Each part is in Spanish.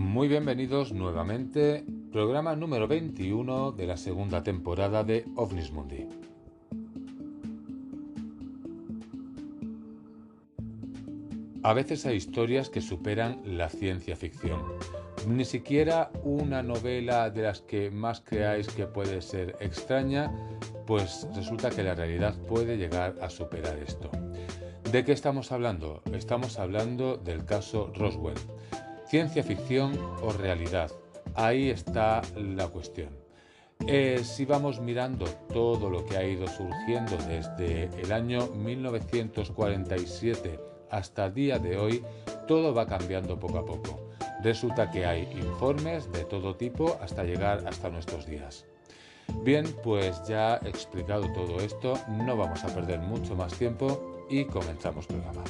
Muy bienvenidos nuevamente, programa número 21 de la segunda temporada de OVNIS Mundi. A veces hay historias que superan la ciencia ficción. Ni siquiera una novela de las que más creáis que puede ser extraña, pues resulta que la realidad puede llegar a superar esto. ¿De qué estamos hablando? Estamos hablando del caso Roswell. Ciencia ficción o realidad. Ahí está la cuestión. Eh, si vamos mirando todo lo que ha ido surgiendo desde el año 1947 hasta día de hoy, todo va cambiando poco a poco. Resulta que hay informes de todo tipo hasta llegar hasta nuestros días. Bien, pues ya explicado todo esto, no vamos a perder mucho más tiempo y comenzamos programa.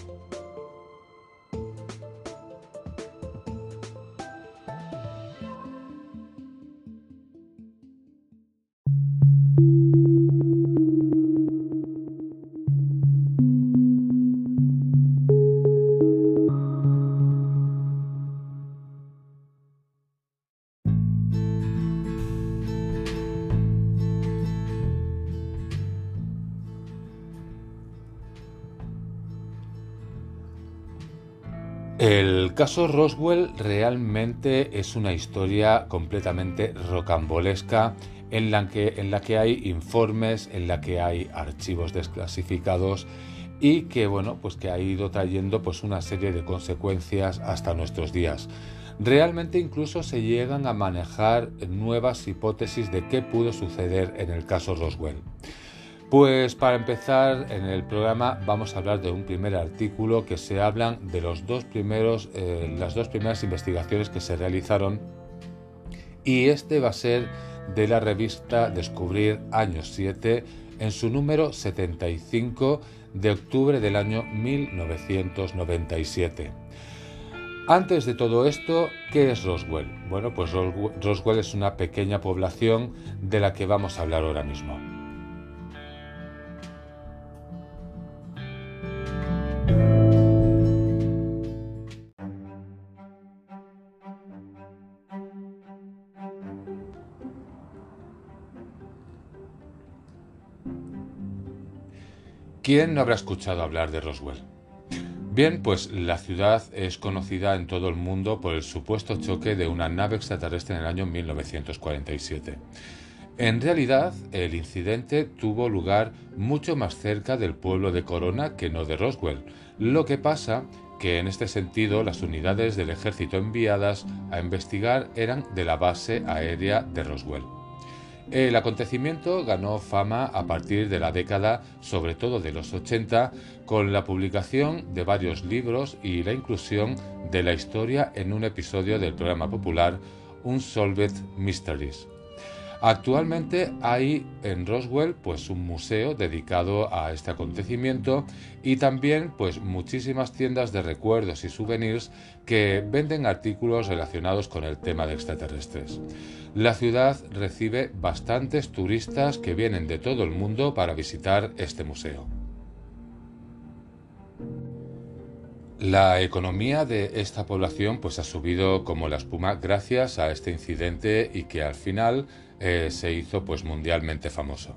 El caso Roswell realmente es una historia completamente rocambolesca en la, que, en la que hay informes, en la que hay archivos desclasificados y que bueno, pues que ha ido trayendo pues una serie de consecuencias hasta nuestros días. Realmente incluso se llegan a manejar nuevas hipótesis de qué pudo suceder en el caso Roswell. Pues para empezar en el programa vamos a hablar de un primer artículo que se hablan de los dos primeros, eh, las dos primeras investigaciones que se realizaron y este va a ser de la revista Descubrir Años 7 en su número 75 de octubre del año 1997. Antes de todo esto, ¿qué es Roswell? Bueno, pues Roswell es una pequeña población de la que vamos a hablar ahora mismo. ¿Quién no habrá escuchado hablar de Roswell? Bien, pues la ciudad es conocida en todo el mundo por el supuesto choque de una nave extraterrestre en el año 1947. En realidad, el incidente tuvo lugar mucho más cerca del pueblo de Corona que no de Roswell. Lo que pasa que en este sentido las unidades del ejército enviadas a investigar eran de la base aérea de Roswell. El acontecimiento ganó fama a partir de la década, sobre todo de los 80, con la publicación de varios libros y la inclusión de la historia en un episodio del programa popular Unsolved Mysteries. Actualmente hay en Roswell pues un museo dedicado a este acontecimiento y también pues muchísimas tiendas de recuerdos y souvenirs que venden artículos relacionados con el tema de extraterrestres. La ciudad recibe bastantes turistas que vienen de todo el mundo para visitar este museo. La economía de esta población pues ha subido como la espuma gracias a este incidente y que al final eh, se hizo pues mundialmente famoso.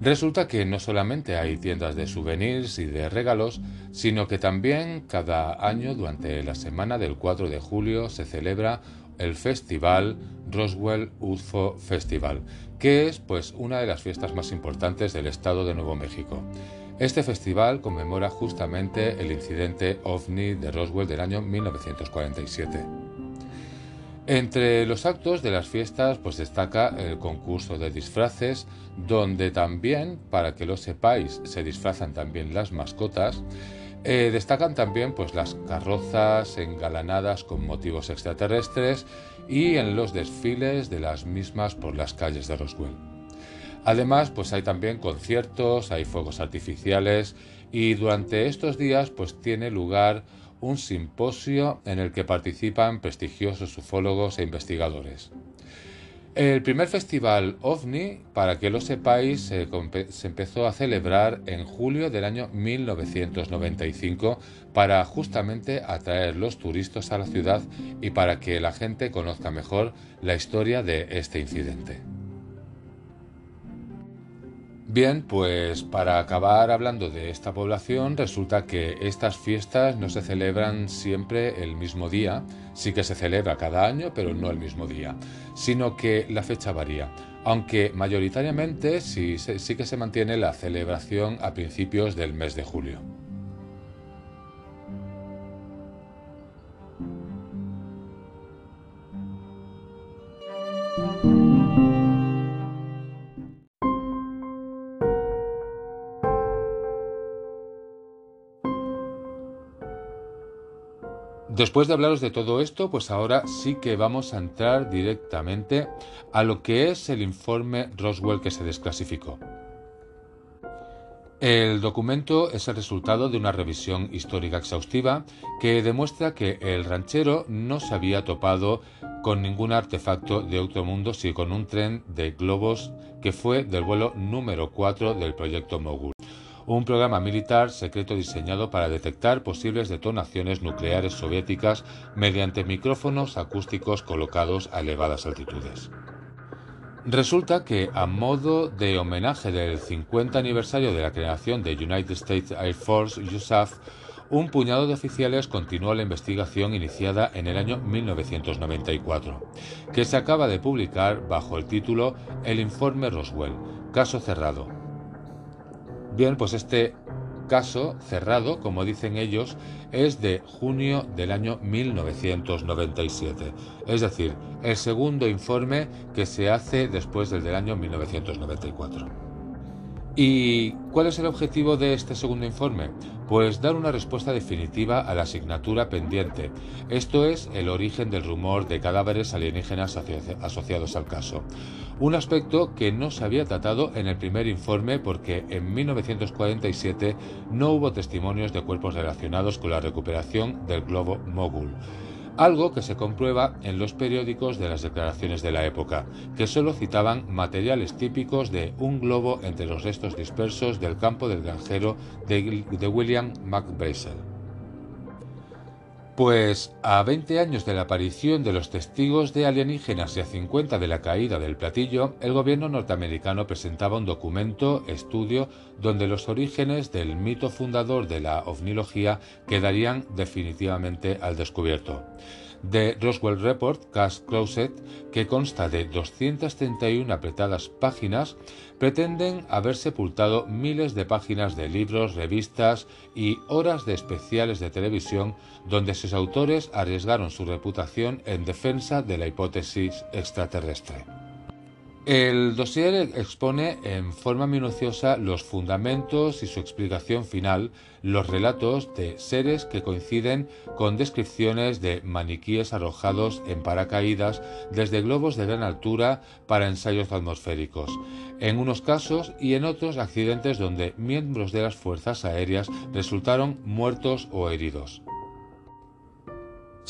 Resulta que no solamente hay tiendas de souvenirs y de regalos, sino que también cada año durante la semana del 4 de julio se celebra el festival Roswell UFO Festival, que es pues una de las fiestas más importantes del estado de Nuevo México. Este festival conmemora justamente el incidente ovni de Roswell del año 1947. Entre los actos de las fiestas pues destaca el concurso de disfraces, donde también, para que lo sepáis, se disfrazan también las mascotas. Eh, destacan también pues las carrozas engalanadas con motivos extraterrestres y en los desfiles de las mismas por las calles de Roswell. Además, pues hay también conciertos, hay fuegos artificiales y durante estos días pues tiene lugar un simposio en el que participan prestigiosos ufólogos e investigadores. El primer festival OVNI, para que lo sepáis, se, empezó a celebrar en julio del año 1995 para justamente atraer los turistas a la ciudad y para que la gente conozca mejor la historia de este incidente. Bien, pues para acabar hablando de esta población, resulta que estas fiestas no se celebran siempre el mismo día, sí que se celebra cada año, pero no el mismo día, sino que la fecha varía, aunque mayoritariamente sí, sí que se mantiene la celebración a principios del mes de julio. Después de hablaros de todo esto, pues ahora sí que vamos a entrar directamente a lo que es el informe Roswell que se desclasificó. El documento es el resultado de una revisión histórica exhaustiva que demuestra que el ranchero no se había topado con ningún artefacto de otro mundo, sino con un tren de globos que fue del vuelo número 4 del proyecto Mogul un programa militar secreto diseñado para detectar posibles detonaciones nucleares soviéticas mediante micrófonos acústicos colocados a elevadas altitudes. Resulta que, a modo de homenaje del 50 aniversario de la creación de United States Air Force USAF, un puñado de oficiales continuó la investigación iniciada en el año 1994, que se acaba de publicar bajo el título El Informe Roswell, caso cerrado, Bien, pues este caso cerrado, como dicen ellos, es de junio del año 1997. Es decir, el segundo informe que se hace después del del año 1994. ¿Y cuál es el objetivo de este segundo informe? Pues dar una respuesta definitiva a la asignatura pendiente. Esto es el origen del rumor de cadáveres alienígenas asociados al caso. Un aspecto que no se había tratado en el primer informe porque en 1947 no hubo testimonios de cuerpos relacionados con la recuperación del globo Mogul algo que se comprueba en los periódicos de las declaraciones de la época, que solo citaban materiales típicos de un globo entre los restos dispersos del campo del granjero de, William McBrazel. Pues a 20 años de la aparición de los testigos de alienígenas y a 50 de la caída del platillo, el gobierno norteamericano presentaba un documento, estudio, donde los orígenes del mito fundador de la ovnilogía quedarían definitivamente al descubierto de Roswell Report Cash Closet, que consta de 231 apretadas páginas, pretenden haber sepultado miles de páginas de libros, revistas y horas de especiales de televisión donde sus autores arriesgaron su reputación en defensa de la hipótesis extraterrestre. El dossier expone en forma minuciosa los fundamentos y su explicación final, los relatos de seres que coinciden con descripciones de maniquíes arrojados en paracaídas desde globos de gran altura para ensayos atmosféricos, en unos casos y en otros accidentes donde miembros de las fuerzas aéreas resultaron muertos o heridos.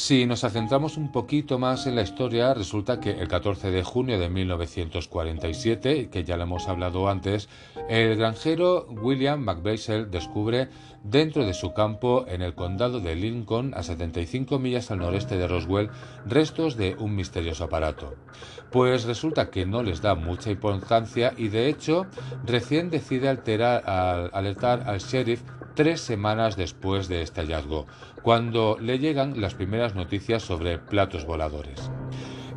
Si nos centramos un poquito más en la historia, resulta que el 14 de junio de 1947, que ya lo hemos hablado antes, el granjero William McBaisel descubre dentro de su campo en el condado de Lincoln, a 75 millas al noreste de Roswell, restos de un misterioso aparato. Pues resulta que no les da mucha importancia y de hecho recién decide alertar al sheriff tres semanas después de este hallazgo, cuando le llegan las primeras noticias sobre platos voladores.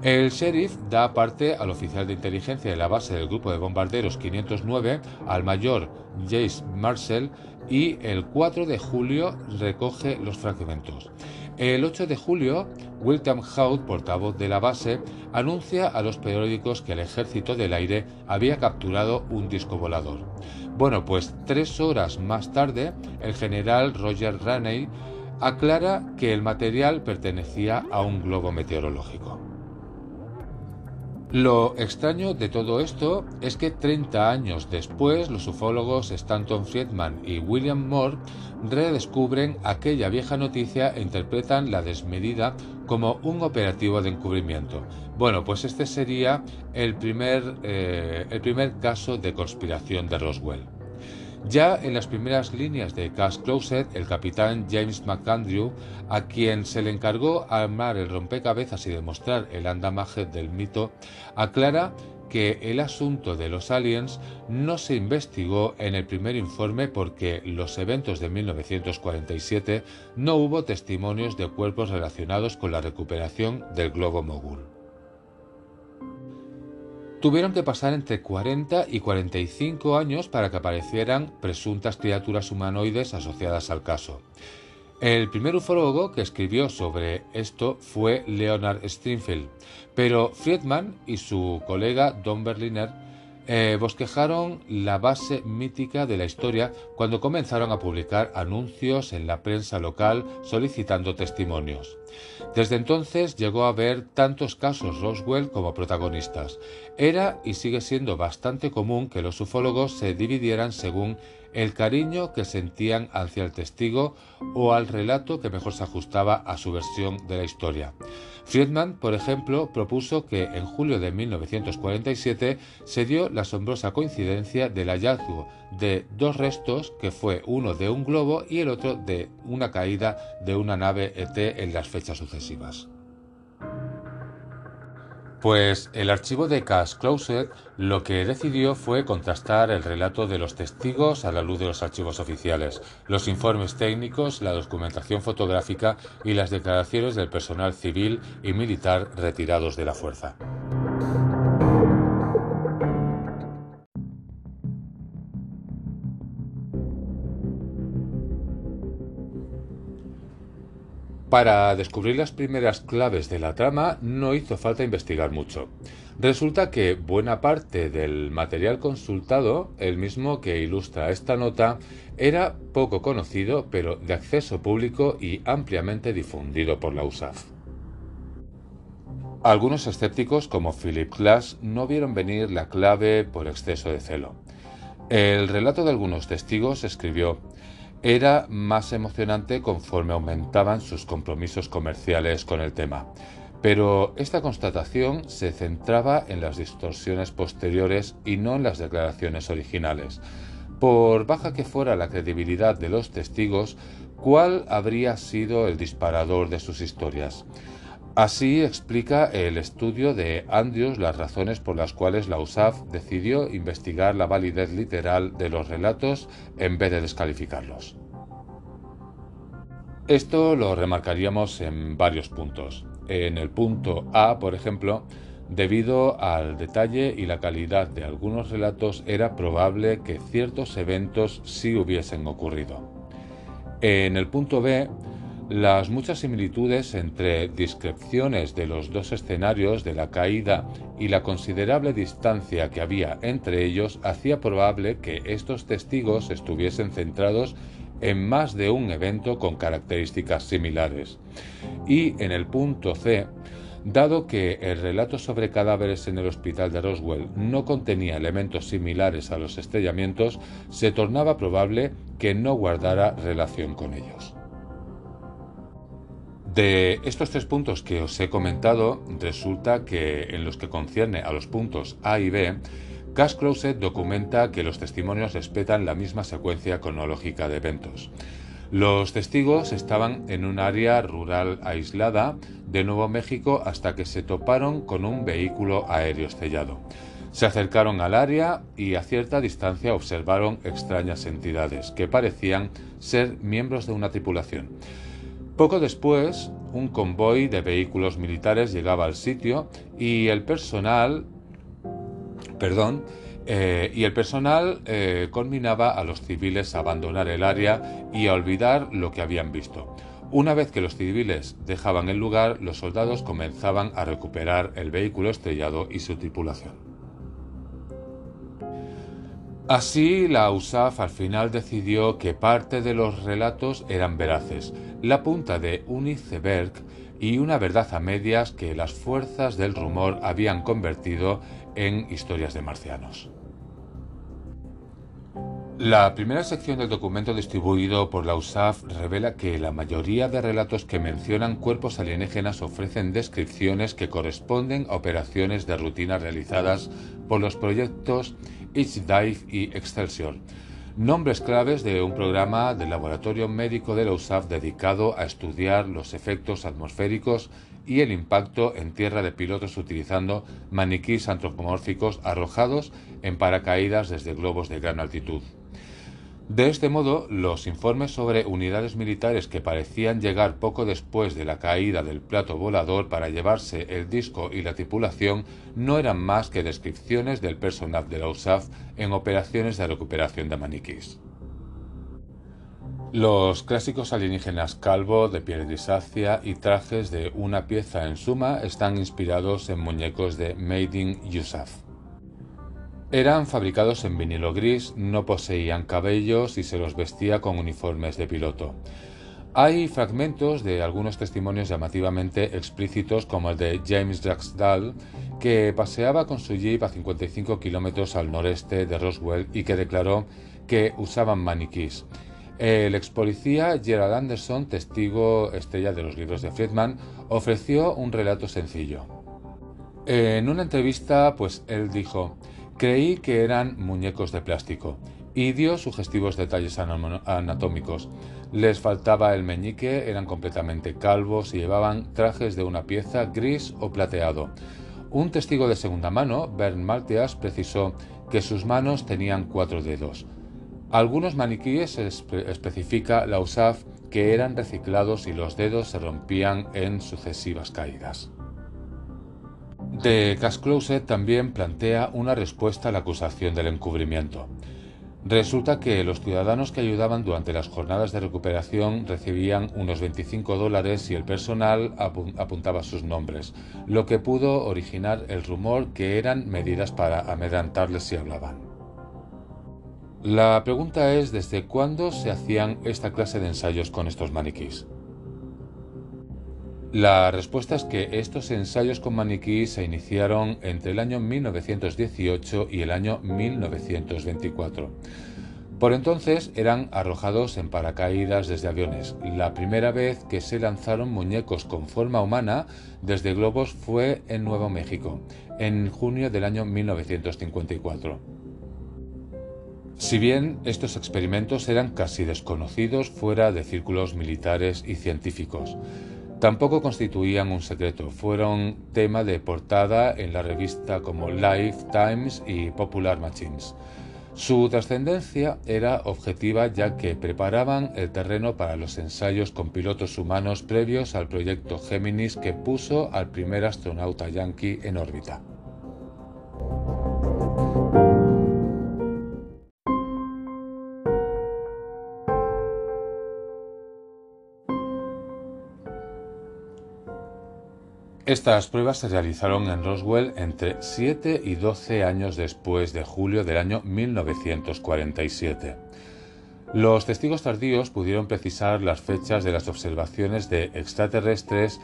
El sheriff da parte al oficial de inteligencia de la base del grupo de bombarderos 509, al mayor Jace Marshall, y el 4 de julio recoge los fragmentos. El 8 de julio, William Hout, portavoz de la base, anuncia a los periódicos que el ejército del aire había capturado un disco volador. Bueno, pues tres horas más tarde, el general Roger Raney aclara que el material pertenecía a un globo meteorológico. Lo extraño de todo esto es que 30 años después los ufólogos Stanton Friedman y William Moore redescubren aquella vieja noticia e interpretan la desmedida como un operativo de encubrimiento. Bueno, pues este sería el primer, eh, el primer caso de conspiración de Roswell. Ya en las primeras líneas de Cash Closet, el capitán James McAndrew, a quien se le encargó armar el rompecabezas y demostrar el andamaje del mito, aclara que el asunto de los aliens no se investigó en el primer informe porque los eventos de 1947 no hubo testimonios de cuerpos relacionados con la recuperación del globo mogul tuvieron que pasar entre 40 y 45 años para que aparecieran presuntas criaturas humanoides asociadas al caso. El primer ufólogo que escribió sobre esto fue Leonard Stringfield, pero Friedman y su colega Don Berliner eh, bosquejaron la base mítica de la historia cuando comenzaron a publicar anuncios en la prensa local solicitando testimonios. Desde entonces llegó a haber tantos casos Roswell como protagonistas. Era y sigue siendo bastante común que los ufólogos se dividieran según el cariño que sentían hacia el testigo o al relato que mejor se ajustaba a su versión de la historia. Friedman, por ejemplo, propuso que en julio de 1947 se dio la asombrosa coincidencia del hallazgo de dos restos, que fue uno de un globo y el otro de una caída de una nave ET en las fechas sucesivas. Pues el archivo de Cash Closet lo que decidió fue contrastar el relato de los testigos a la luz de los archivos oficiales, los informes técnicos, la documentación fotográfica y las declaraciones del personal civil y militar retirados de la fuerza. Para descubrir las primeras claves de la trama no hizo falta investigar mucho. Resulta que buena parte del material consultado, el mismo que ilustra esta nota, era poco conocido pero de acceso público y ampliamente difundido por la USAF. Algunos escépticos, como Philip Glass, no vieron venir la clave por exceso de celo. El relato de algunos testigos escribió era más emocionante conforme aumentaban sus compromisos comerciales con el tema. Pero esta constatación se centraba en las distorsiones posteriores y no en las declaraciones originales. Por baja que fuera la credibilidad de los testigos, ¿cuál habría sido el disparador de sus historias? Así explica el estudio de Andrews las razones por las cuales la USAF decidió investigar la validez literal de los relatos en vez de descalificarlos. Esto lo remarcaríamos en varios puntos. En el punto A, por ejemplo, debido al detalle y la calidad de algunos relatos era probable que ciertos eventos sí hubiesen ocurrido. En el punto B, las muchas similitudes entre descripciones de los dos escenarios de la caída y la considerable distancia que había entre ellos hacía probable que estos testigos estuviesen centrados en más de un evento con características similares. Y en el punto C, dado que el relato sobre cadáveres en el hospital de Roswell no contenía elementos similares a los estrellamientos, se tornaba probable que no guardara relación con ellos. De estos tres puntos que os he comentado, resulta que en los que concierne a los puntos A y B, Cash Closet documenta que los testimonios respetan la misma secuencia cronológica de eventos. Los testigos estaban en un área rural aislada de Nuevo México hasta que se toparon con un vehículo aéreo estrellado. Se acercaron al área y a cierta distancia observaron extrañas entidades que parecían ser miembros de una tripulación. Poco después, un convoy de vehículos militares llegaba al sitio y el personal, perdón, eh, y el personal eh, conminaba a los civiles a abandonar el área y a olvidar lo que habían visto. Una vez que los civiles dejaban el lugar, los soldados comenzaban a recuperar el vehículo estrellado y su tripulación. Así, la USAF al final decidió que parte de los relatos eran veraces. La punta de un iceberg y una verdad a medias que las fuerzas del rumor habían convertido en historias de marcianos. La primera sección del documento distribuido por la USAF revela que la mayoría de relatos que mencionan cuerpos alienígenas ofrecen descripciones que corresponden a operaciones de rutina realizadas por los proyectos Dive y Excelsior, nombres claves de un programa del laboratorio médico de la USAF dedicado a estudiar los efectos atmosféricos y el impacto en tierra de pilotos utilizando maniquís antropomórficos arrojados en paracaídas desde globos de gran altitud. De este modo, los informes sobre unidades militares que parecían llegar poco después de la caída del plato volador para llevarse el disco y la tripulación no eran más que descripciones del personal de la USAF en operaciones de recuperación de maniquís. Los clásicos alienígenas calvo de piel grisácea y trajes de una pieza en suma están inspirados en muñecos de Made in. Eran fabricados en vinilo gris, no poseían cabellos y se los vestía con uniformes de piloto. Hay fragmentos de algunos testimonios llamativamente explícitos, como el de James Draxdal, que paseaba con su jeep a 55 kilómetros al noreste de Roswell y que declaró que usaban maniquís. El ex policía Gerald Anderson, testigo estrella de los libros de Friedman, ofreció un relato sencillo. En una entrevista, pues él dijo, Creí que eran muñecos de plástico y dio sugestivos detalles anatómicos. Les faltaba el meñique, eran completamente calvos y llevaban trajes de una pieza gris o plateado. Un testigo de segunda mano, Bernd Maltias, precisó que sus manos tenían cuatro dedos. Algunos maniquíes especifica la USAF que eran reciclados y los dedos se rompían en sucesivas caídas. The Cash Closet también plantea una respuesta a la acusación del encubrimiento. Resulta que los ciudadanos que ayudaban durante las jornadas de recuperación recibían unos 25 dólares y el personal apuntaba sus nombres, lo que pudo originar el rumor que eran medidas para amedrantarles si hablaban. La pregunta es desde cuándo se hacían esta clase de ensayos con estos maniquís. La respuesta es que estos ensayos con maniquí se iniciaron entre el año 1918 y el año 1924. Por entonces eran arrojados en paracaídas desde aviones. La primera vez que se lanzaron muñecos con forma humana desde globos fue en Nuevo México, en junio del año 1954. Si bien estos experimentos eran casi desconocidos fuera de círculos militares y científicos, Tampoco constituían un secreto, fueron tema de portada en la revista como Life, Times y Popular Machines. Su trascendencia era objetiva ya que preparaban el terreno para los ensayos con pilotos humanos previos al proyecto Géminis que puso al primer astronauta yankee en órbita. Estas pruebas se realizaron en Roswell entre 7 y 12 años después de julio del año 1947. Los testigos tardíos pudieron precisar las fechas de las observaciones de extraterrestres,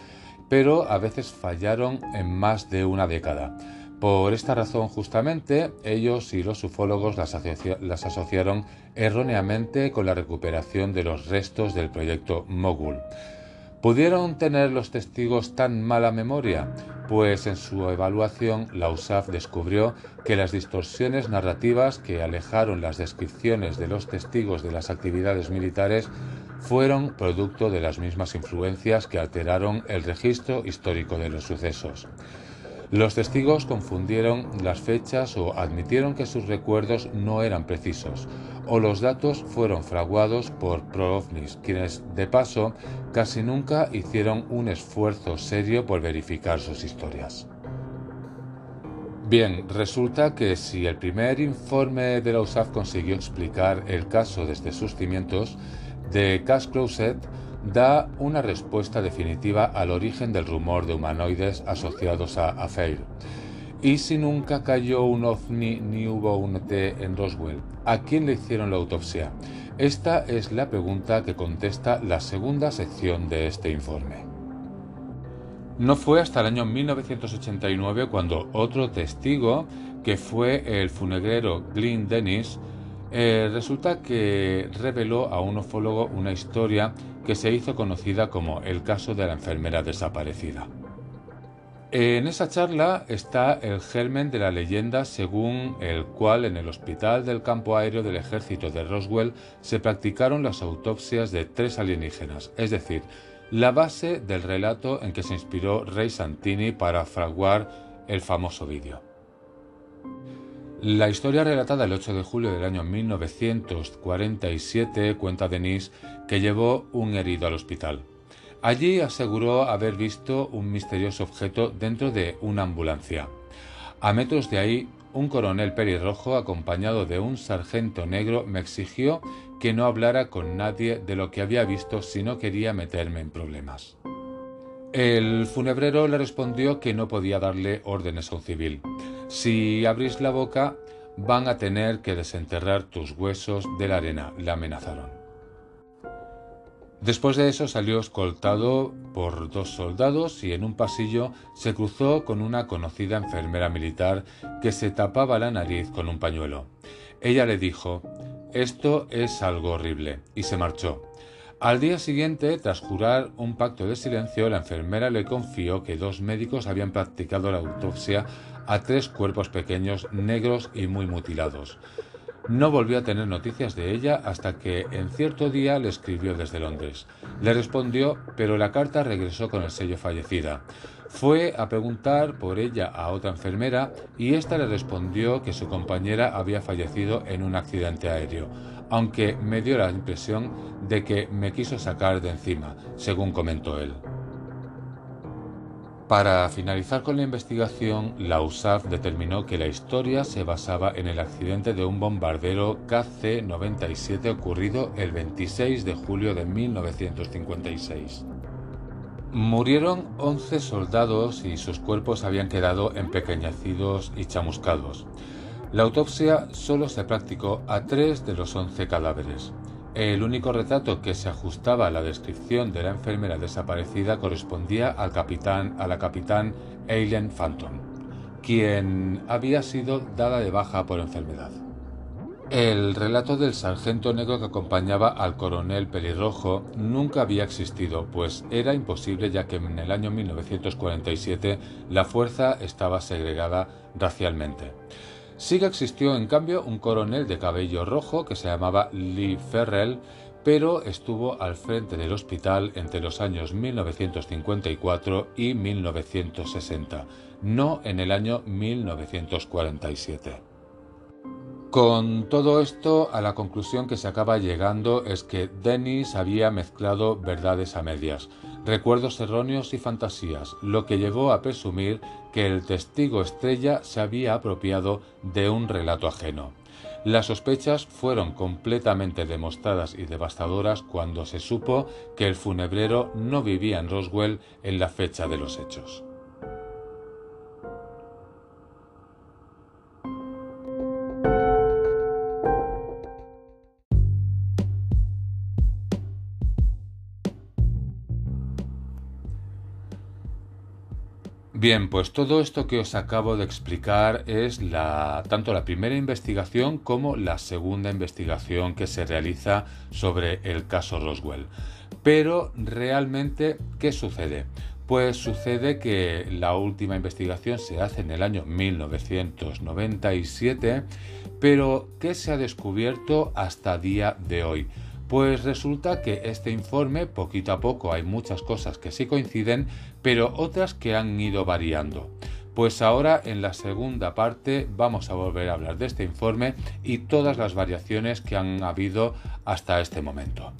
pero a veces fallaron en más de una década. Por esta razón, justamente, ellos y los ufólogos las, las asociaron erróneamente con la recuperación de los restos del proyecto Mogul. ¿Pudieron tener los testigos tan mala memoria? Pues en su evaluación la USAF descubrió que las distorsiones narrativas que alejaron las descripciones de los testigos de las actividades militares fueron producto de las mismas influencias que alteraron el registro histórico de los sucesos. Los testigos confundieron las fechas o admitieron que sus recuerdos no eran precisos, o los datos fueron fraguados por pro-ovnis, quienes, de paso, casi nunca hicieron un esfuerzo serio por verificar sus historias. Bien, resulta que si el primer informe de la USAF consiguió explicar el caso desde sus cimientos, de Cash da una respuesta definitiva al origen del rumor de humanoides asociados a Affair. ¿Y si nunca cayó un ovni ni hubo un ET en Roswell? ¿A quién le hicieron la autopsia? Esta es la pregunta que contesta la segunda sección de este informe. No fue hasta el año 1989 cuando otro testigo, que fue el funegrero Glyn Dennis, eh, resulta que reveló a un ufólogo una historia que se hizo conocida como el caso de la enfermera desaparecida. En esa charla está el germen de la leyenda según el cual en el hospital del campo aéreo del ejército de Roswell se practicaron las autopsias de tres alienígenas, es decir, la base del relato en que se inspiró Ray Santini para fraguar el famoso vídeo. La historia relatada el 8 de julio del año 1947 cuenta Denise que llevó un herido al hospital. Allí aseguró haber visto un misterioso objeto dentro de una ambulancia. A metros de ahí, un coronel pelirrojo acompañado de un sargento negro me exigió que no hablara con nadie de lo que había visto si no quería meterme en problemas. El funebrero le respondió que no podía darle órdenes a un civil. Si abrís la boca, van a tener que desenterrar tus huesos de la arena, le amenazaron. Después de eso salió escoltado por dos soldados y en un pasillo se cruzó con una conocida enfermera militar que se tapaba la nariz con un pañuelo. Ella le dijo, esto es algo horrible, y se marchó. Al día siguiente, tras jurar un pacto de silencio, la enfermera le confió que dos médicos habían practicado la autopsia a tres cuerpos pequeños, negros y muy mutilados. No volvió a tener noticias de ella hasta que en cierto día le escribió desde Londres. Le respondió, pero la carta regresó con el sello fallecida. Fue a preguntar por ella a otra enfermera y ésta le respondió que su compañera había fallecido en un accidente aéreo, aunque me dio la impresión de que me quiso sacar de encima, según comentó él. Para finalizar con la investigación, la USAF determinó que la historia se basaba en el accidente de un bombardero KC-97 ocurrido el 26 de julio de 1956. Murieron 11 soldados y sus cuerpos habían quedado empequeñecidos y chamuscados. La autopsia solo se practicó a tres de los 11 cadáveres. El único retrato que se ajustaba a la descripción de la enfermera desaparecida correspondía al capitán, a la capitán Eileen Phantom, quien había sido dada de baja por enfermedad. El relato del sargento negro que acompañaba al coronel pelirrojo nunca había existido, pues era imposible ya que en el año 1947 la fuerza estaba segregada racialmente. Sí que existió, en cambio, un coronel de cabello rojo que se llamaba Lee Ferrell, pero estuvo al frente del hospital entre los años 1954 y 1960, no en el año 1947. Con todo esto, a la conclusión que se acaba llegando es que Dennis había mezclado verdades a medias, recuerdos erróneos y fantasías, lo que llevó a presumir que el testigo estrella se había apropiado de un relato ajeno. Las sospechas fueron completamente demostradas y devastadoras cuando se supo que el funebrero no vivía en Roswell en la fecha de los hechos. Bien, pues todo esto que os acabo de explicar es la, tanto la primera investigación como la segunda investigación que se realiza sobre el caso Roswell. Pero realmente, ¿qué sucede? Pues sucede que la última investigación se hace en el año 1997, pero ¿qué se ha descubierto hasta día de hoy? Pues resulta que este informe, poquito a poco, hay muchas cosas que sí coinciden, pero otras que han ido variando. Pues ahora en la segunda parte vamos a volver a hablar de este informe y todas las variaciones que han habido hasta este momento.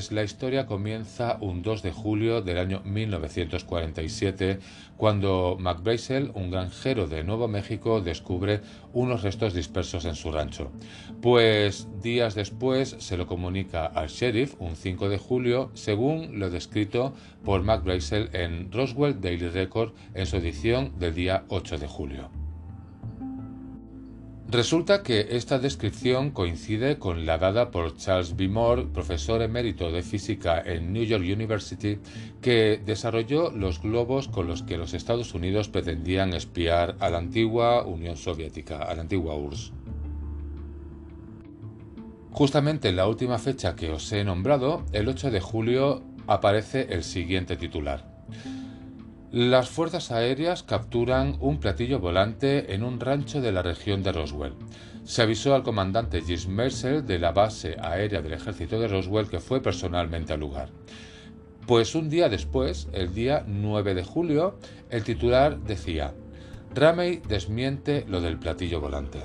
Pues la historia comienza un 2 de julio del año 1947, cuando McBrazel, un granjero de Nuevo México, descubre unos restos dispersos en su rancho. Pues días después se lo comunica al sheriff, un 5 de julio, según lo descrito por McBrazel en Roswell Daily Record en su edición del día 8 de julio. Resulta que esta descripción coincide con la dada por Charles B. Moore, profesor emérito de física en New York University, que desarrolló los globos con los que los Estados Unidos pretendían espiar a la antigua Unión Soviética, a la antigua URSS. Justamente en la última fecha que os he nombrado, el 8 de julio, aparece el siguiente titular. Las fuerzas aéreas capturan un platillo volante en un rancho de la región de Roswell. Se avisó al comandante Gis Mercer de la base aérea del ejército de Roswell que fue personalmente al lugar. Pues un día después, el día 9 de julio, el titular decía, Ramey desmiente lo del platillo volante.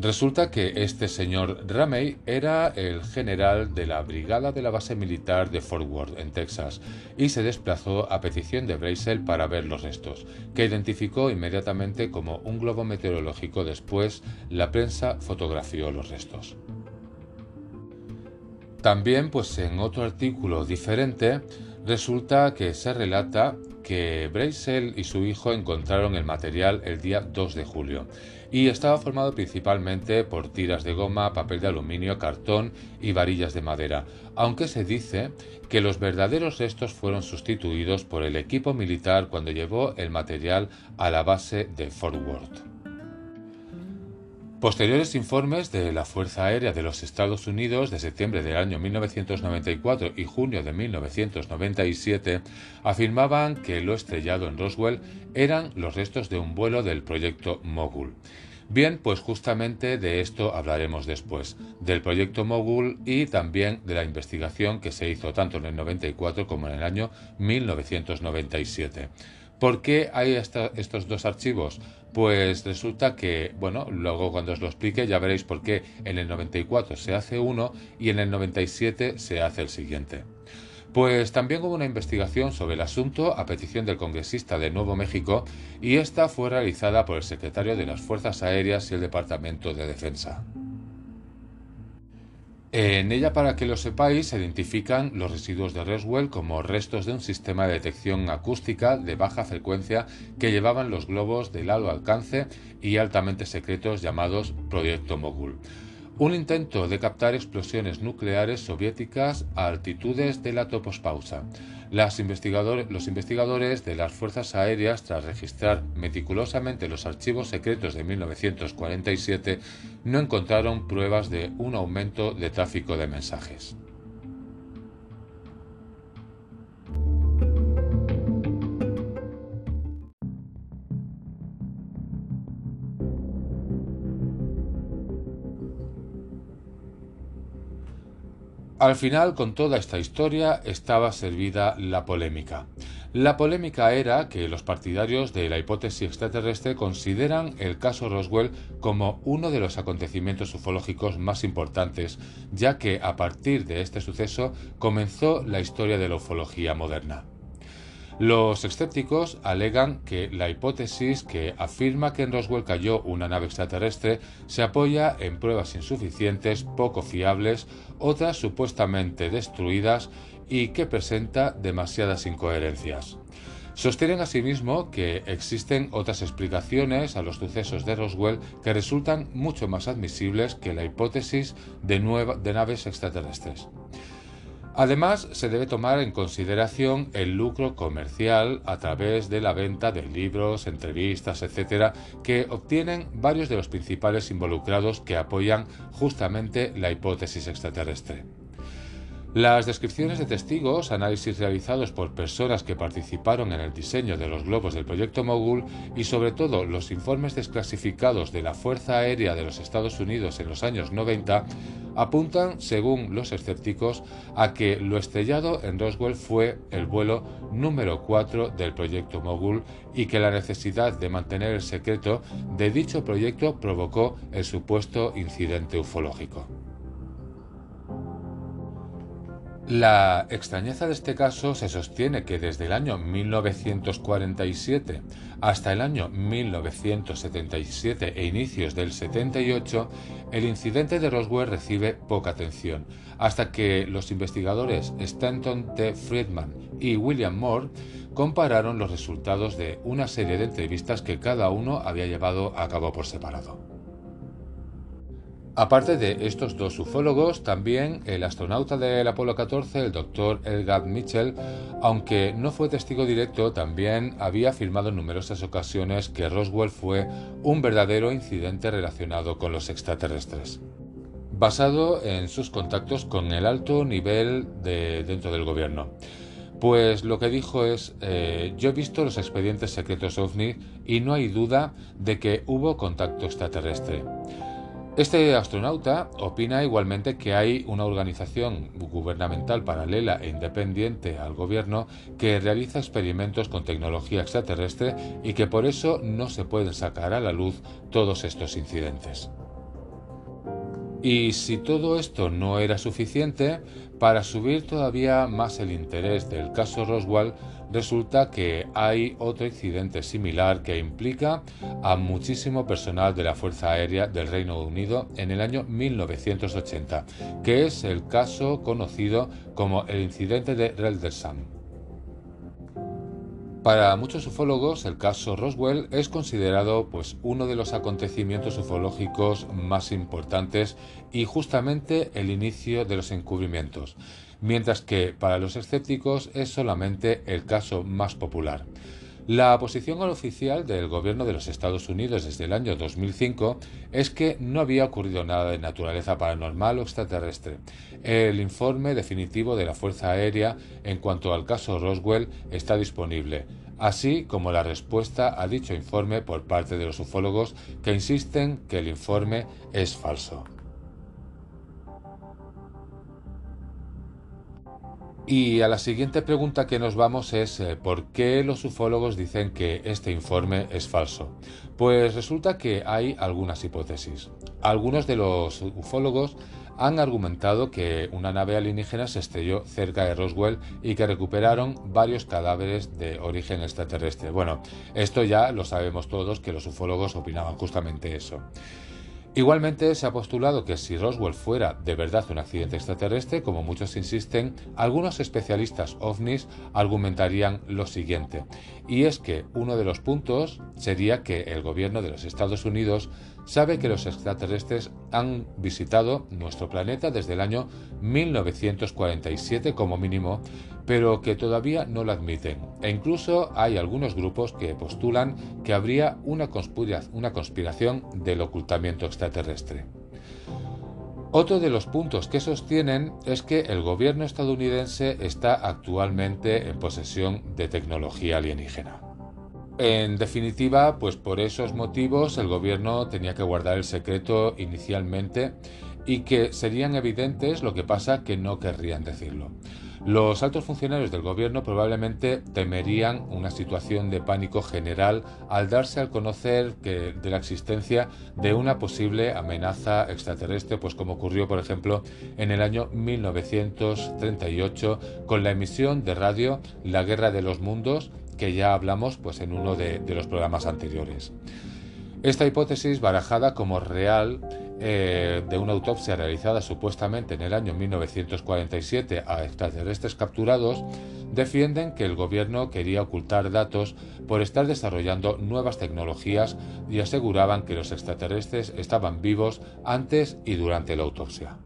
Resulta que este señor Ramey era el general de la brigada de la base militar de Fort Worth, en Texas, y se desplazó a petición de Brazel para ver los restos, que identificó inmediatamente como un globo meteorológico. Después, la prensa fotografió los restos. También, pues en otro artículo diferente, resulta que se relata que Brazel y su hijo encontraron el material el día 2 de julio y estaba formado principalmente por tiras de goma, papel de aluminio, cartón y varillas de madera, aunque se dice que los verdaderos restos fueron sustituidos por el equipo militar cuando llevó el material a la base de Fort Worth. Posteriores informes de la Fuerza Aérea de los Estados Unidos de septiembre del año 1994 y junio de 1997 afirmaban que lo estrellado en Roswell eran los restos de un vuelo del proyecto Mogul. Bien, pues justamente de esto hablaremos después, del proyecto Mogul y también de la investigación que se hizo tanto en el 94 como en el año 1997. ¿Por qué hay estos dos archivos? Pues resulta que, bueno, luego cuando os lo explique ya veréis por qué en el 94 se hace uno y en el 97 se hace el siguiente. Pues también hubo una investigación sobre el asunto a petición del congresista de Nuevo México y esta fue realizada por el secretario de las Fuerzas Aéreas y el Departamento de Defensa. En ella, para que lo sepáis, se identifican los residuos de Roswell como restos de un sistema de detección acústica de baja frecuencia que llevaban los globos de largo alcance y altamente secretos llamados Proyecto Mogul. Un intento de captar explosiones nucleares soviéticas a altitudes de la topospausa los investigadores de las Fuerzas Aéreas, tras registrar meticulosamente los archivos secretos de 1947, no encontraron pruebas de un aumento de tráfico de mensajes. Al final, con toda esta historia, estaba servida la polémica. La polémica era que los partidarios de la hipótesis extraterrestre consideran el caso Roswell como uno de los acontecimientos ufológicos más importantes, ya que a partir de este suceso comenzó la historia de la ufología moderna. Los escépticos alegan que la hipótesis que afirma que en Roswell cayó una nave extraterrestre se apoya en pruebas insuficientes, poco fiables, otras supuestamente destruidas y que presenta demasiadas incoherencias. Sostienen asimismo que existen otras explicaciones a los sucesos de Roswell que resultan mucho más admisibles que la hipótesis de, de naves extraterrestres. Además, se debe tomar en consideración el lucro comercial a través de la venta de libros, entrevistas, etc., que obtienen varios de los principales involucrados que apoyan justamente la hipótesis extraterrestre. Las descripciones de testigos, análisis realizados por personas que participaron en el diseño de los globos del proyecto Mogul y sobre todo los informes desclasificados de la Fuerza Aérea de los Estados Unidos en los años 90 apuntan, según los escépticos, a que lo estrellado en Roswell fue el vuelo número 4 del proyecto Mogul y que la necesidad de mantener el secreto de dicho proyecto provocó el supuesto incidente ufológico. La extrañeza de este caso se sostiene que desde el año 1947 hasta el año 1977 e inicios del 78, el incidente de Roswell recibe poca atención, hasta que los investigadores Stanton T. Friedman y William Moore compararon los resultados de una serie de entrevistas que cada uno había llevado a cabo por separado. Aparte de estos dos ufólogos, también el astronauta del Apolo 14, el doctor Elgard Mitchell, aunque no fue testigo directo, también había afirmado en numerosas ocasiones que Roswell fue un verdadero incidente relacionado con los extraterrestres, basado en sus contactos con el alto nivel de dentro del gobierno. Pues lo que dijo es, eh, yo he visto los expedientes secretos OVNI y no hay duda de que hubo contacto extraterrestre. Este astronauta opina igualmente que hay una organización gubernamental paralela e independiente al gobierno que realiza experimentos con tecnología extraterrestre y que por eso no se pueden sacar a la luz todos estos incidentes. Y si todo esto no era suficiente, para subir todavía más el interés del caso Roswell, resulta que hay otro incidente similar que implica a muchísimo personal de la Fuerza Aérea del Reino Unido en el año 1980, que es el caso conocido como el incidente de Reldersam. Para muchos ufólogos, el caso Roswell es considerado pues, uno de los acontecimientos ufológicos más importantes y justamente el inicio de los encubrimientos, mientras que para los escépticos es solamente el caso más popular. La posición oficial del gobierno de los Estados Unidos desde el año 2005 es que no había ocurrido nada de naturaleza paranormal o extraterrestre. El informe definitivo de la Fuerza Aérea en cuanto al caso Roswell está disponible, así como la respuesta a dicho informe por parte de los ufólogos que insisten que el informe es falso. Y a la siguiente pregunta que nos vamos es eh, ¿por qué los ufólogos dicen que este informe es falso? Pues resulta que hay algunas hipótesis. Algunos de los ufólogos han argumentado que una nave alienígena se estrelló cerca de Roswell y que recuperaron varios cadáveres de origen extraterrestre. Bueno, esto ya lo sabemos todos que los ufólogos opinaban justamente eso. Igualmente se ha postulado que si Roswell fuera de verdad un accidente extraterrestre, como muchos insisten, algunos especialistas ovnis argumentarían lo siguiente, y es que uno de los puntos sería que el gobierno de los Estados Unidos sabe que los extraterrestres han visitado nuestro planeta desde el año 1947 como mínimo, pero que todavía no lo admiten. E incluso hay algunos grupos que postulan que habría una conspiración del ocultamiento extraterrestre. Otro de los puntos que sostienen es que el gobierno estadounidense está actualmente en posesión de tecnología alienígena. En definitiva, pues por esos motivos el gobierno tenía que guardar el secreto inicialmente y que serían evidentes, lo que pasa que no querrían decirlo. Los altos funcionarios del gobierno probablemente temerían una situación de pánico general al darse al conocer que, de la existencia de una posible amenaza extraterrestre, pues como ocurrió por ejemplo en el año 1938 con la emisión de radio La Guerra de los Mundos, que ya hablamos pues, en uno de, los programas anteriores. Esta hipótesis, barajada como real eh, de una autopsia realizada supuestamente en el año 1947 a extraterrestres capturados, defienden que el gobierno quería ocultar datos por estar desarrollando nuevas tecnologías y aseguraban que los extraterrestres estaban vivos antes y durante la autopsia.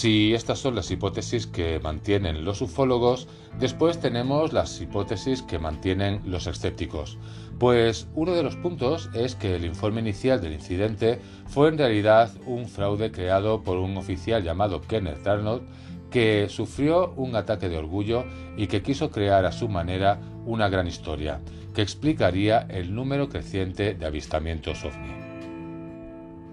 Si estas son las hipótesis que mantienen los ufólogos, después tenemos las hipótesis que mantienen los escépticos. Pues uno de los puntos es que el informe inicial del incidente fue en realidad un fraude creado por un oficial llamado Kenneth Arnold que sufrió un ataque de orgullo y que quiso crear a su manera una gran historia que explicaría el número creciente de avistamientos ovni.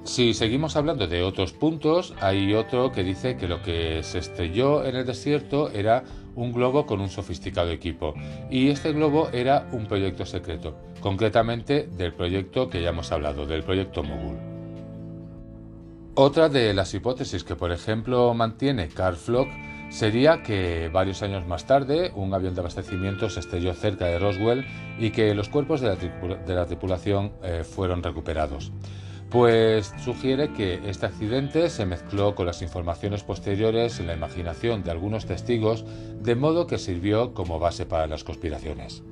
Si seguimos hablando de otros puntos, hay otro que dice que lo que se estrelló en el desierto era un globo con un sofisticado equipo, y este globo era un proyecto secreto, concretamente del proyecto que ya hemos hablado, del proyecto Mogul. Otra de las hipótesis que, por ejemplo, mantiene Carl Flock sería que varios años más tarde un avión de abastecimiento se estrelló cerca de Roswell y que los cuerpos de la, tripulación eh, fueron recuperados pues sugiere que este accidente se mezcló con las informaciones posteriores en la imaginación de algunos testigos, de modo que sirvió como base para las conspiraciones.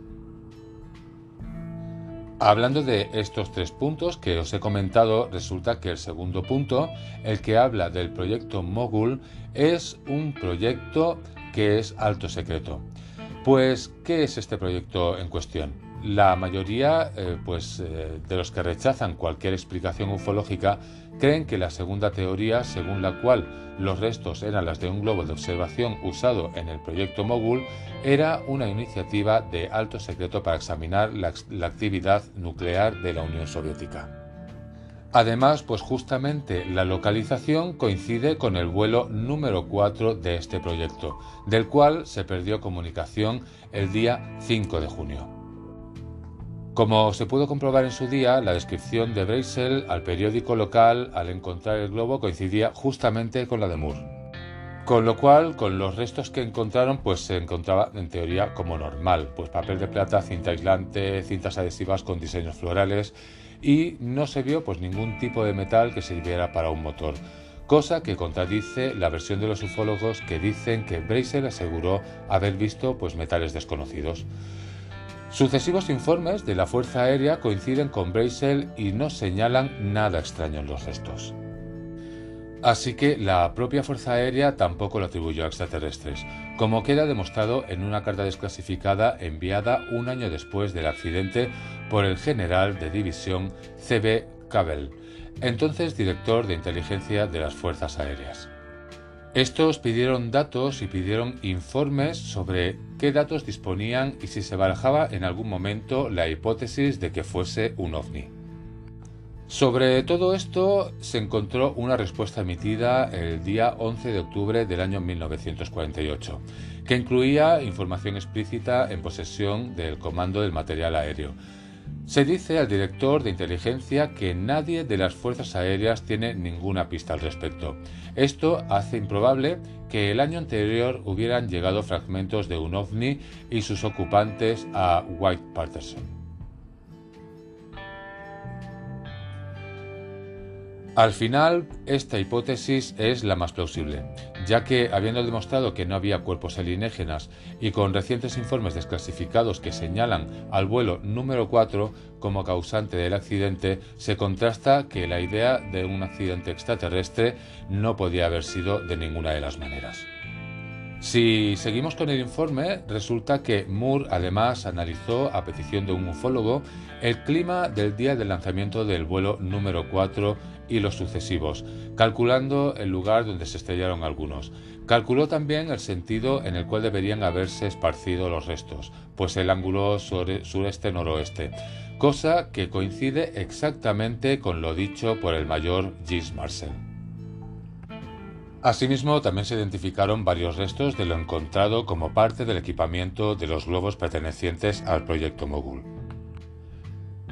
Hablando de estos tres puntos que os he comentado, resulta que el segundo punto, el que habla del proyecto Mogul, es un proyecto que es alto secreto. Pues, ¿qué es este proyecto en cuestión? La mayoría eh, pues, eh, de los que rechazan cualquier explicación ufológica creen que la segunda teoría, según la cual los restos eran las de un globo de observación usado en el proyecto Mogul, era una iniciativa de alto secreto para examinar la, actividad nuclear de la Unión Soviética. Además, pues justamente la localización coincide con el vuelo número 4 de este proyecto, del cual se perdió comunicación el día 5 de junio. Como se pudo comprobar en su día, la descripción de Breisel al periódico local al encontrar el globo coincidía justamente con la de Moore. Con lo cual, con los restos que encontraron, pues se encontraba en teoría como normal, pues papel de plata, cinta aislante, cintas adhesivas con diseños florales y no se vio pues ningún tipo de metal que sirviera para un motor, cosa que contradice la versión de los ufólogos que dicen que Breisel aseguró haber visto pues metales desconocidos. Sucesivos informes de la Fuerza Aérea coinciden con Breisel y no señalan nada extraño en los restos. Así que la propia Fuerza Aérea tampoco lo atribuyó a extraterrestres, como queda demostrado en una carta desclasificada enviada un año después del accidente por el general de división C.B. Cabell, entonces director de inteligencia de las Fuerzas Aéreas. Estos pidieron datos y pidieron informes sobre qué datos disponían y si se barajaba en algún momento la hipótesis de que fuese un ovni. Sobre todo esto se encontró una respuesta emitida el día 11 de octubre del año 1948, que incluía información explícita en posesión del Comando del Material Aéreo, se dice al director de inteligencia que nadie de las fuerzas aéreas tiene ninguna pista al respecto. Esto hace improbable que el año anterior hubieran llegado fragmentos de un ovni y sus ocupantes a White Patterson. Al final, esta hipótesis es la más plausible, ya que, habiendo demostrado que no había cuerpos alienígenas y con recientes informes desclasificados que señalan al vuelo número 4 como causante del accidente, se contrasta que la idea de un accidente extraterrestre no podía haber sido de ninguna de las maneras. Si seguimos con el informe, resulta que Moore además analizó, a petición de un ufólogo, el clima del día del lanzamiento del vuelo número 4 y los sucesivos, calculando el lugar donde se estrellaron algunos. Calculó también el sentido en el cual deberían haberse esparcido los restos, pues el ángulo sureste-noroeste, cosa que coincide exactamente con lo dicho por el mayor Gilles Marcel. Asimismo, también se identificaron varios restos de lo encontrado como parte del equipamiento de los globos pertenecientes al proyecto Mogul.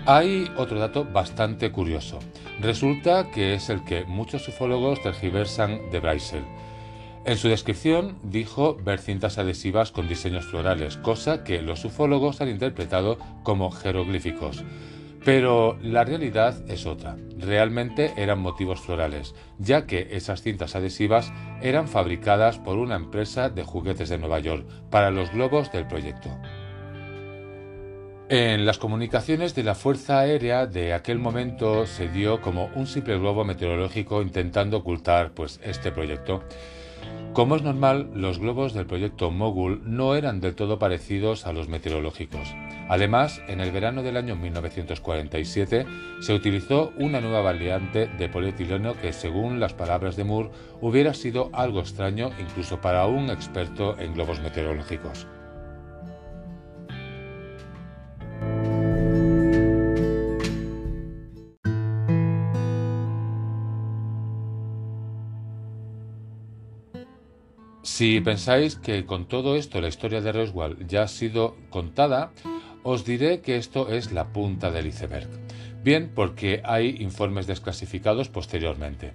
Hay otro dato bastante curioso. Resulta que es el que muchos ufólogos tergiversan de Breisel. En su descripción dijo ver cintas adhesivas con diseños florales, cosa que los ufólogos han interpretado como jeroglíficos. Pero la realidad es otra. Realmente eran motivos florales, ya que esas cintas adhesivas eran fabricadas por una empresa de juguetes de Nueva York para los globos del proyecto. En las comunicaciones de la Fuerza Aérea de aquel momento se dio como un simple globo meteorológico intentando ocultar pues, este proyecto. Como es normal, los globos del proyecto Mogul no eran del todo parecidos a los meteorológicos. Además, en el verano del año 1947 se utilizó una nueva variante de polietileno que, según las palabras de Moore, hubiera sido algo extraño incluso para un experto en globos meteorológicos. Si pensáis que con todo esto la historia de Roswell ya ha sido contada, os diré que esto es la punta del iceberg. Bien, porque hay informes desclasificados posteriormente.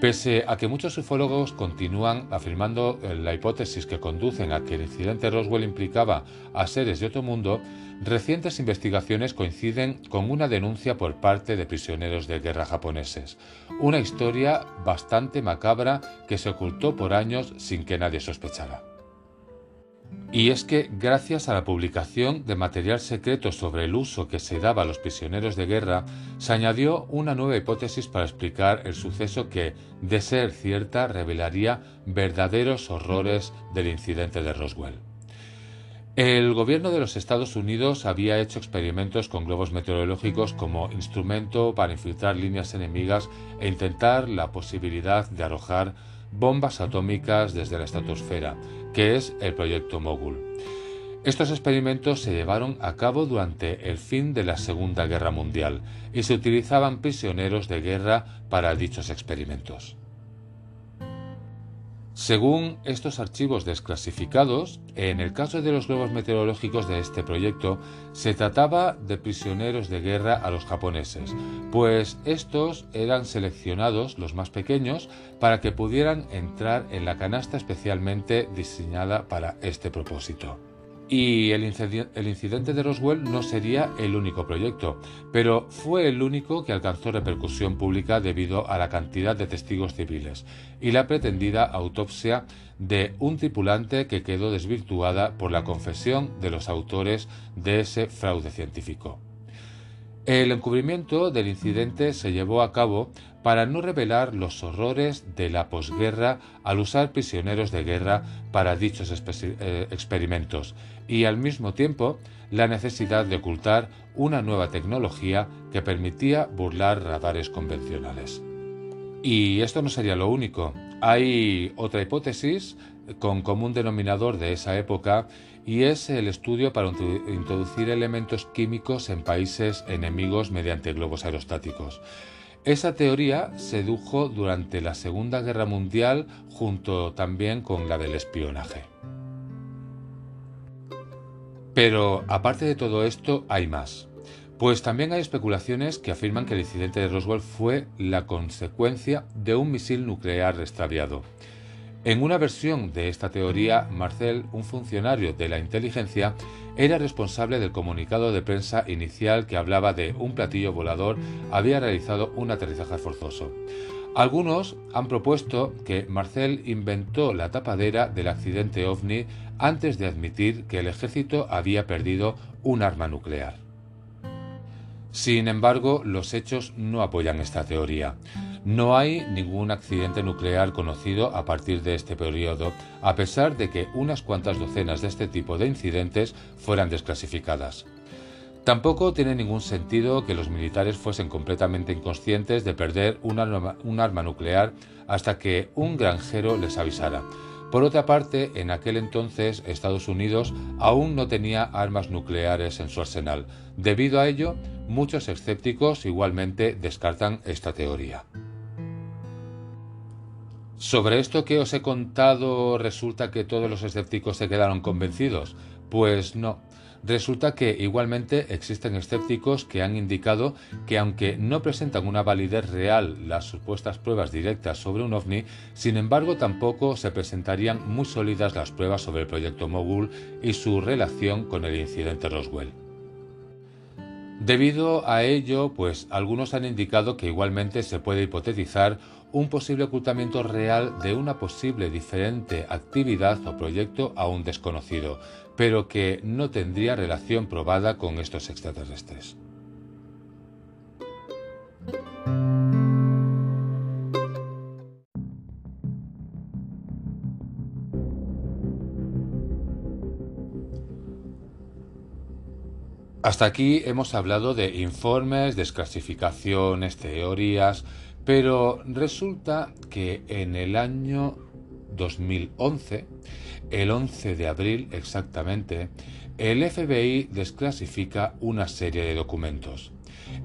Pese a que muchos ufólogos continúan afirmando eh, la hipótesis que conducen a que el incidente Roswell implicaba a seres de otro mundo, recientes investigaciones coinciden con una denuncia por parte de prisioneros de guerra japoneses, una historia bastante macabra que se ocultó por años sin que nadie sospechara. Y es que, gracias a la publicación de material secreto sobre el uso que se daba a los prisioneros de guerra, se añadió una nueva hipótesis para explicar el suceso que, de ser cierta, revelaría verdaderos horrores del incidente de Roswell. El gobierno de los Estados Unidos había hecho experimentos con globos meteorológicos como instrumento para infiltrar líneas enemigas e intentar la posibilidad de arrojar bombas atómicas desde la estratosfera, que es el proyecto Mogul. Estos experimentos se llevaron a cabo durante el fin de la Segunda Guerra Mundial y se utilizaban prisioneros de guerra para dichos experimentos. Según estos archivos desclasificados, en el caso de los globos meteorológicos de este proyecto, se trataba de prisioneros de guerra a los japoneses, pues estos eran seleccionados, los más pequeños, para que pudieran entrar en la canasta especialmente diseñada para este propósito. Y el, incidente de Roswell no sería el único proyecto, pero fue el único que alcanzó repercusión pública debido a la cantidad de testigos civiles y la pretendida autopsia de un tripulante que quedó desvirtuada por la confesión de los autores de ese fraude científico. El encubrimiento del incidente se llevó a cabo para no revelar los horrores de la posguerra al usar prisioneros de guerra para dichos eh, experimentos y al mismo tiempo la necesidad de ocultar una nueva tecnología que permitía burlar radares convencionales. Y esto no sería lo único. Hay otra hipótesis con común denominador de esa época y es el estudio para introducir elementos químicos en países enemigos mediante globos aerostáticos. Esa teoría se sedujo durante la Segunda Guerra Mundial junto también con la del espionaje. Pero aparte de todo esto hay más. Pues también hay especulaciones que afirman que el incidente de Roswell fue la consecuencia de un misil nuclear extraviado. En una versión de esta teoría, Marcel, un funcionario de la inteligencia, era responsable del comunicado de prensa inicial que hablaba de un platillo volador había realizado un aterrizaje forzoso. Algunos han propuesto que Marcel inventó la tapadera del accidente ovni antes de admitir que el ejército había perdido un arma nuclear. Sin embargo, los hechos no apoyan esta teoría. No hay ningún accidente nuclear conocido a partir de este periodo, a pesar de que unas cuantas docenas de este tipo de incidentes fueran desclasificadas. Tampoco tiene ningún sentido que los militares fuesen completamente inconscientes de perder un arma, nuclear hasta que un granjero les avisara. Por otra parte, en aquel entonces Estados Unidos aún no tenía armas nucleares en su arsenal. Debido a ello, muchos escépticos igualmente descartan esta teoría. Sobre esto que os he contado, ¿resulta que todos los escépticos se quedaron convencidos? Pues no. Resulta que igualmente existen escépticos que han indicado que aunque no presentan una validez real las supuestas pruebas directas sobre un ovni, sin embargo tampoco se presentarían muy sólidas las pruebas sobre el proyecto Mogul y su relación con el incidente Roswell. Debido a ello, pues algunos han indicado que igualmente se puede hipotetizar un posible ocultamiento real de una posible diferente actividad o proyecto aún desconocido, pero que no tendría relación probada con estos extraterrestres. Hasta aquí hemos hablado de informes, desclasificaciones, teorías, pero resulta que en el año 2011, el 11 de abril exactamente, el FBI desclasifica una serie de documentos.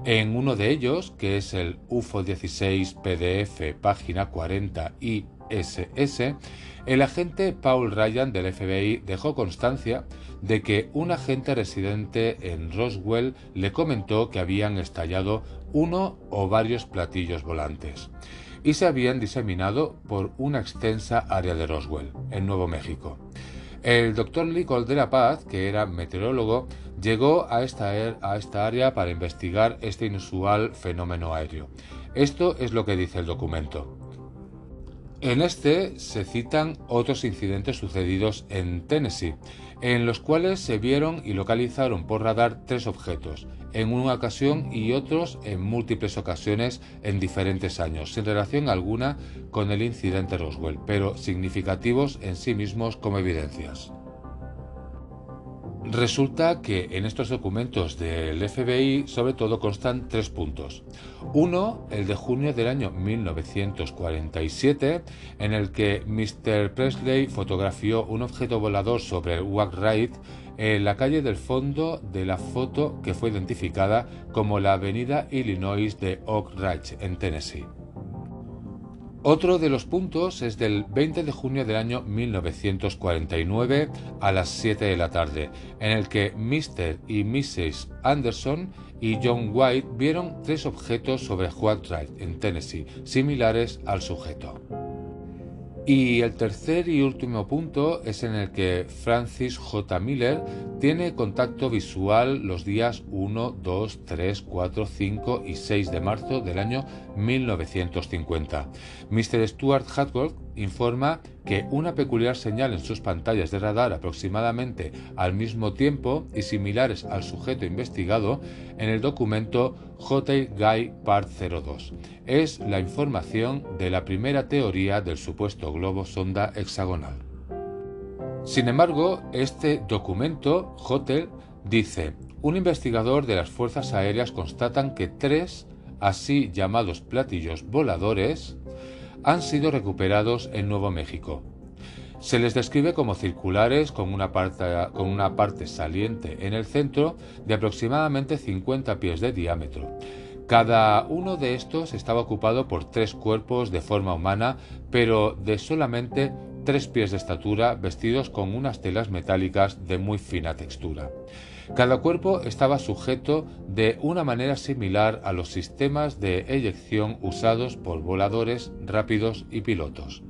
En uno de ellos, que es el UFO 16 PDF página 40 y ISS, el agente Paul Ryan del FBI dejó constancia de que un agente residente en Roswell le comentó que habían estallado uno o varios platillos volantes y se habían diseminado por una extensa área de Roswell, en Nuevo México. El doctor Nicole de la Paz, que era meteorólogo, llegó a esta, er, a esta área para investigar este inusual fenómeno aéreo. Esto es lo que dice el documento. En este se citan otros incidentes sucedidos en Tennessee, en los cuales se vieron y localizaron por radar tres objetos, en una ocasión y otros en múltiples ocasiones en diferentes años, sin relación alguna con el incidente Roswell, pero significativos en sí mismos como evidencias. Resulta que en estos documentos del FBI sobre todo constan tres puntos. Uno, el de junio del año 1947, en el que Mr. Presley fotografió un objeto volador sobre el Wack en la calle del fondo de la foto que fue identificada como la avenida Illinois de Oak Ridge en Tennessee. Otro de los puntos es del 20 de junio del año 1949 a las 7 de la tarde, en el que Mr. y Mrs. Anderson y John White vieron tres objetos sobre White Drive en Tennessee, similares al sujeto. Y el tercer y último punto es en el que Francis J. Miller tiene contacto visual los días 1, 2, 3, 4, 5 y 6 de marzo del año 1950. Mr. Stuart Hatworth informa que una peculiar señal en sus pantallas de radar aproximadamente al mismo tiempo y similares al sujeto investigado en el documento J. Guy Part 02 es la información de la primera teoría del supuesto globo sonda hexagonal. Sin embargo, este documento, Hotel, dice, un investigador de las fuerzas aéreas constatan que tres así llamados platillos voladores han sido recuperados en Nuevo México. Se les describe como circulares con una, parte, con una parte saliente en el centro de aproximadamente 50 pies de diámetro. Cada uno de estos estaba ocupado por tres cuerpos de forma humana, pero de solamente tres pies de estatura, vestidos con unas telas metálicas de muy fina textura. Cada cuerpo estaba sujeto de una manera similar a los sistemas de eyección usados por voladores rápidos y pilotos.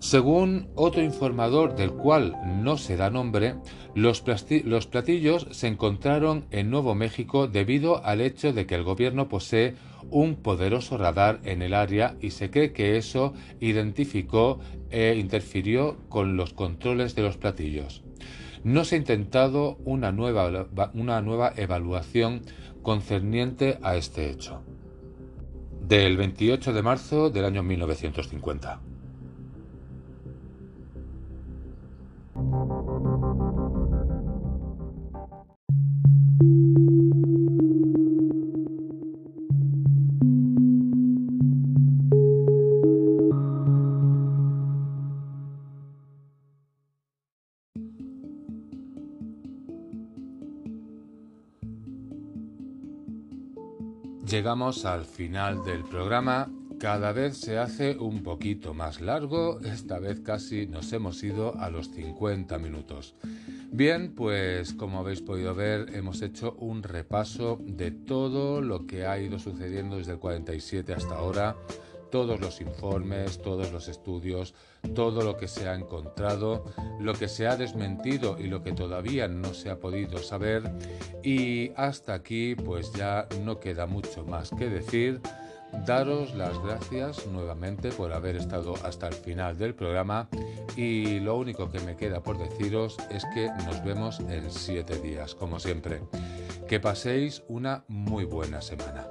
Según otro informador del cual no se da nombre, los, platillos se encontraron en Nuevo México debido al hecho de que el gobierno posee un poderoso radar en el área y se cree que eso identificó e interfirió con los controles de los platillos. No se ha intentado una nueva, una nueva evaluación concerniente a este hecho. Del 28 de marzo del año 1950. Al final del programa. Cada vez se hace un poquito más largo, esta vez casi nos hemos ido a los 50 minutos. Bien, pues como habéis podido ver, hemos hecho un repaso de todo lo que ha ido sucediendo desde el 47 hasta ahora, todos los informes, todos los estudios, todo lo que se ha encontrado, lo que se ha desmentido y lo que todavía no se ha podido saber. Y hasta aquí, pues ya no queda mucho más que decir. Daros las gracias nuevamente por haber estado hasta el final del programa y lo único que me queda por deciros es que nos vemos en siete días, como siempre. Que paséis una muy buena semana.